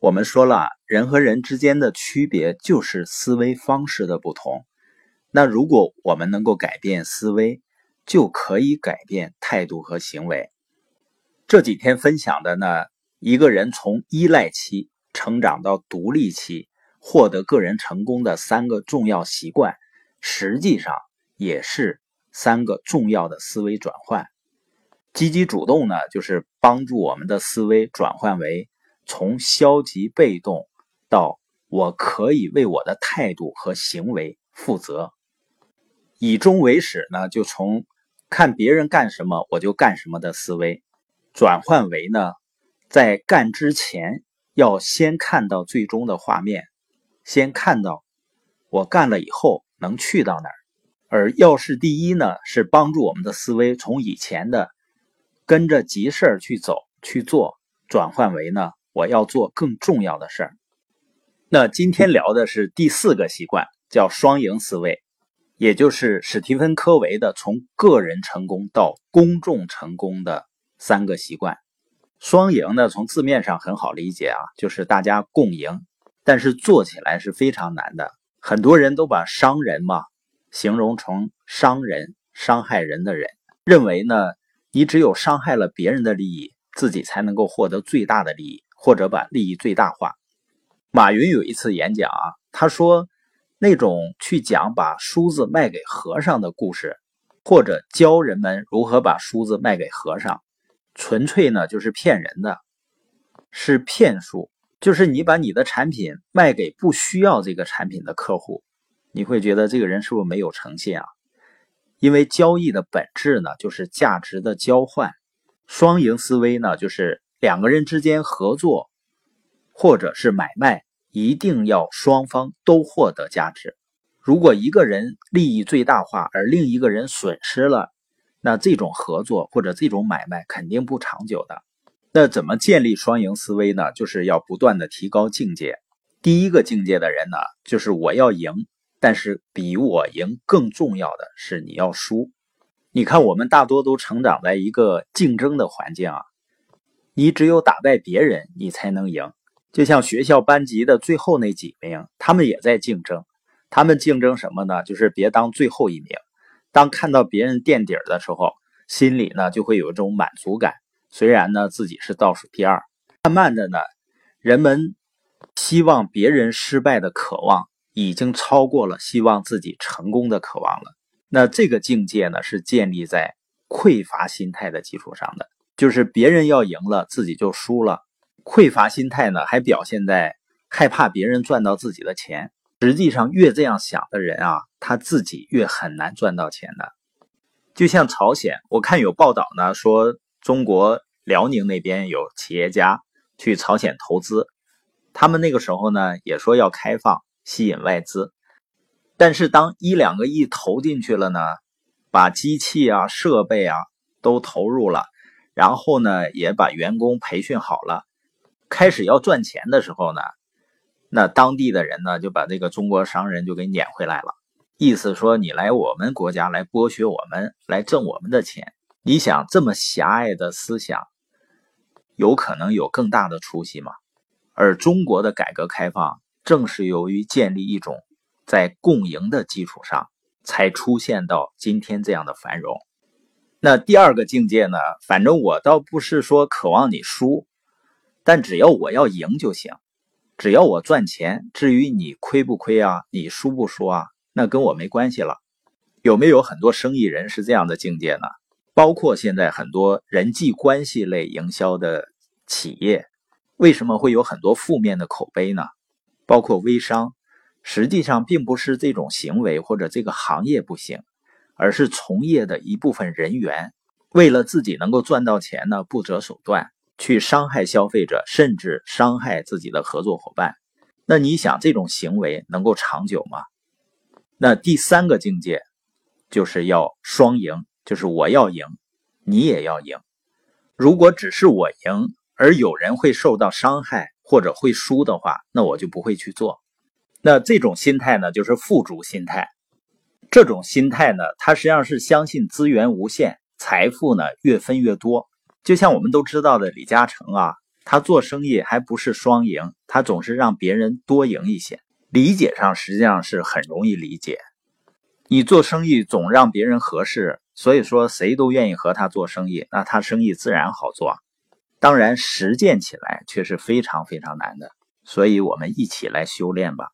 我们说了，人和人之间的区别就是思维方式的不同。那如果我们能够改变思维，就可以改变态度和行为。这几天分享的呢，一个人从依赖期成长到独立期，获得个人成功的三个重要习惯，实际上也是三个重要的思维转换。积极主动呢，就是帮助我们的思维转换为从消极被动到我可以为我的态度和行为负责。以终为始呢，就从看别人干什么我就干什么的思维，转换为呢，在干之前要先看到最终的画面，先看到我干了以后能去到哪儿。而要事第一呢，是帮助我们的思维从以前的跟着急事儿去走去做，转换为呢，我要做更重要的事儿。那今天聊的是第四个习惯，叫双赢思维。也就是史蒂芬·科维的从个人成功到公众成功的三个习惯。双赢呢，从字面上很好理解啊，就是大家共赢，但是做起来是非常难的。很多人都把商人嘛形容成伤人、伤害人的人，认为呢，你只有伤害了别人的利益，自己才能够获得最大的利益，或者把利益最大化。马云有一次演讲啊，他说。那种去讲把梳子卖给和尚的故事，或者教人们如何把梳子卖给和尚，纯粹呢就是骗人的，是骗术。就是你把你的产品卖给不需要这个产品的客户，你会觉得这个人是不是没有诚信啊？因为交易的本质呢就是价值的交换，双赢思维呢就是两个人之间合作，或者是买卖。一定要双方都获得价值。如果一个人利益最大化，而另一个人损失了，那这种合作或者这种买卖肯定不长久的。那怎么建立双赢思维呢？就是要不断的提高境界。第一个境界的人呢，就是我要赢，但是比我赢更重要的是你要输。你看，我们大多都成长在一个竞争的环境啊，你只有打败别人，你才能赢。就像学校班级的最后那几名，他们也在竞争。他们竞争什么呢？就是别当最后一名。当看到别人垫底儿的时候，心里呢就会有一种满足感。虽然呢自己是倒数第二，慢慢的呢，人们希望别人失败的渴望已经超过了希望自己成功的渴望了。那这个境界呢，是建立在匮乏心态的基础上的，就是别人要赢了，自己就输了。匮乏心态呢，还表现在害怕别人赚到自己的钱。实际上，越这样想的人啊，他自己越很难赚到钱的。就像朝鲜，我看有报道呢，说中国辽宁那边有企业家去朝鲜投资，他们那个时候呢也说要开放，吸引外资。但是当一两个亿投进去了呢，把机器啊、设备啊都投入了，然后呢也把员工培训好了。开始要赚钱的时候呢，那当地的人呢就把这个中国商人就给撵回来了，意思说你来我们国家来剥削我们，来挣我们的钱。你想这么狭隘的思想，有可能有更大的出息吗？而中国的改革开放正是由于建立一种在共赢的基础上，才出现到今天这样的繁荣。那第二个境界呢？反正我倒不是说渴望你输。但只要我要赢就行，只要我赚钱，至于你亏不亏啊，你输不输啊，那跟我没关系了。有没有很多生意人是这样的境界呢？包括现在很多人际关系类营销的企业，为什么会有很多负面的口碑呢？包括微商，实际上并不是这种行为或者这个行业不行，而是从业的一部分人员为了自己能够赚到钱呢，不择手段。去伤害消费者，甚至伤害自己的合作伙伴，那你想这种行为能够长久吗？那第三个境界就是要双赢，就是我要赢，你也要赢。如果只是我赢，而有人会受到伤害或者会输的话，那我就不会去做。那这种心态呢，就是富足心态。这种心态呢，他实际上是相信资源无限，财富呢越分越多。就像我们都知道的李嘉诚啊，他做生意还不是双赢，他总是让别人多赢一些。理解上实际上是很容易理解。你做生意总让别人合适，所以说谁都愿意和他做生意，那他生意自然好做。当然，实践起来却是非常非常难的。所以我们一起来修炼吧。